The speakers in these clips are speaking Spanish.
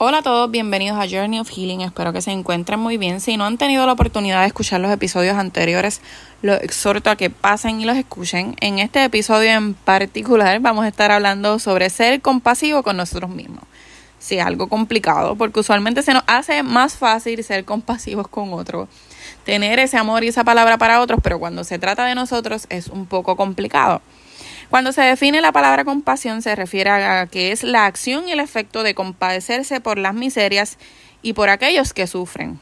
Hola a todos, bienvenidos a Journey of Healing. Espero que se encuentren muy bien. Si no han tenido la oportunidad de escuchar los episodios anteriores, los exhorto a que pasen y los escuchen. En este episodio en particular vamos a estar hablando sobre ser compasivo con nosotros mismos. Sí, algo complicado, porque usualmente se nos hace más fácil ser compasivos con otros, tener ese amor y esa palabra para otros, pero cuando se trata de nosotros es un poco complicado. Cuando se define la palabra compasión se refiere a que es la acción y el efecto de compadecerse por las miserias y por aquellos que sufren.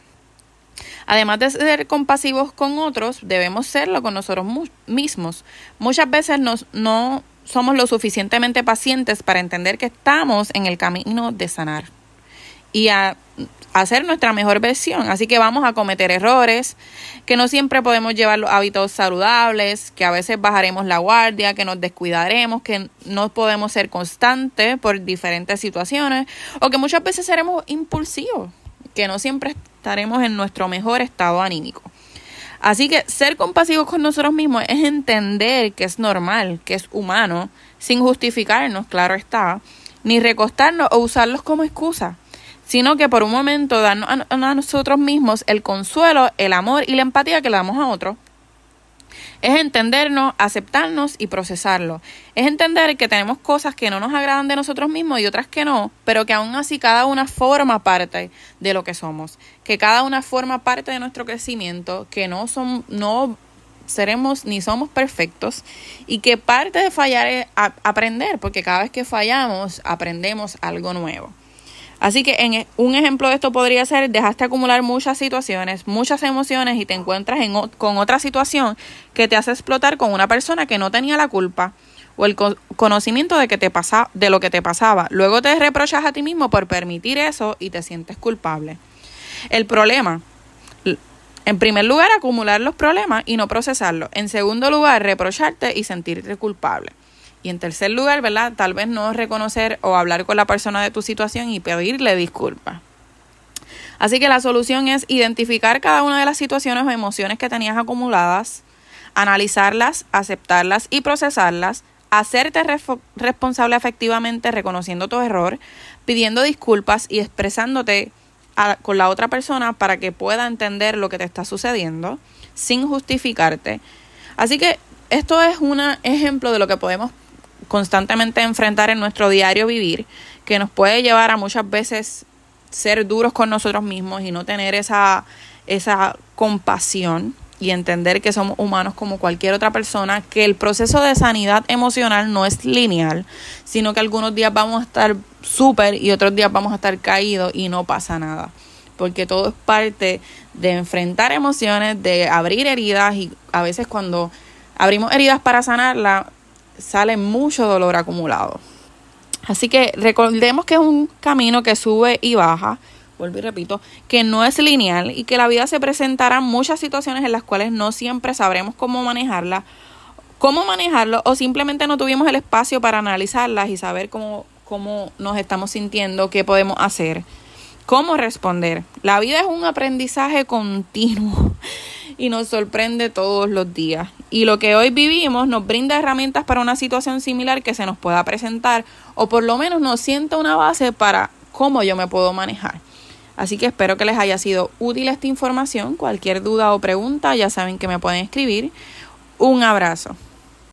Además de ser compasivos con otros, debemos serlo con nosotros mismos. Muchas veces nos, no somos lo suficientemente pacientes para entender que estamos en el camino de sanar y a hacer nuestra mejor versión. Así que vamos a cometer errores, que no siempre podemos llevar los hábitos saludables, que a veces bajaremos la guardia, que nos descuidaremos, que no podemos ser constantes por diferentes situaciones o que muchas veces seremos impulsivos, que no siempre estaremos en nuestro mejor estado anímico. Así que ser compasivos con nosotros mismos es entender que es normal, que es humano, sin justificarnos, claro está, ni recostarnos o usarlos como excusa sino que por un momento darnos a, nosotros mismos el consuelo, el amor y la empatía que le damos a otros. Es entendernos, aceptarnos y procesarlo. Es entender que tenemos cosas que no nos agradan de nosotros mismos y otras que no, pero que aún así cada una forma parte de lo que somos. Que cada una forma parte de nuestro crecimiento, que no, son, no seremos ni somos perfectos y que parte de fallar es aprender, porque cada vez que fallamos aprendemos algo nuevo. Así que en, un ejemplo de esto podría ser, dejaste acumular muchas situaciones, muchas emociones y te encuentras en, con otra situación que te hace explotar con una persona que no tenía la culpa o el conocimiento de, que te pasa, de lo que te pasaba. Luego te reprochas a ti mismo por permitir eso y te sientes culpable. El problema, en primer lugar, acumular los problemas y no procesarlos. En segundo lugar, reprocharte y sentirte culpable. Y en tercer lugar, ¿verdad? Tal vez no reconocer o hablar con la persona de tu situación y pedirle disculpas. Así que la solución es identificar cada una de las situaciones o emociones que tenías acumuladas, analizarlas, aceptarlas y procesarlas, hacerte responsable efectivamente reconociendo tu error, pidiendo disculpas y expresándote con la otra persona para que pueda entender lo que te está sucediendo sin justificarte. Así que esto es un ejemplo de lo que podemos constantemente enfrentar en nuestro diario vivir, que nos puede llevar a muchas veces ser duros con nosotros mismos y no tener esa, esa compasión y entender que somos humanos como cualquier otra persona, que el proceso de sanidad emocional no es lineal, sino que algunos días vamos a estar súper y otros días vamos a estar caídos y no pasa nada, porque todo es parte de enfrentar emociones, de abrir heridas y a veces cuando abrimos heridas para sanarla, sale mucho dolor acumulado. Así que recordemos que es un camino que sube y baja, vuelvo y repito, que no es lineal y que la vida se presentará muchas situaciones en las cuales no siempre sabremos cómo manejarla, cómo manejarlo o simplemente no tuvimos el espacio para analizarlas y saber cómo, cómo nos estamos sintiendo, qué podemos hacer, cómo responder. La vida es un aprendizaje continuo y nos sorprende todos los días. Y lo que hoy vivimos nos brinda herramientas para una situación similar que se nos pueda presentar o por lo menos nos sienta una base para cómo yo me puedo manejar. Así que espero que les haya sido útil esta información. Cualquier duda o pregunta ya saben que me pueden escribir. Un abrazo.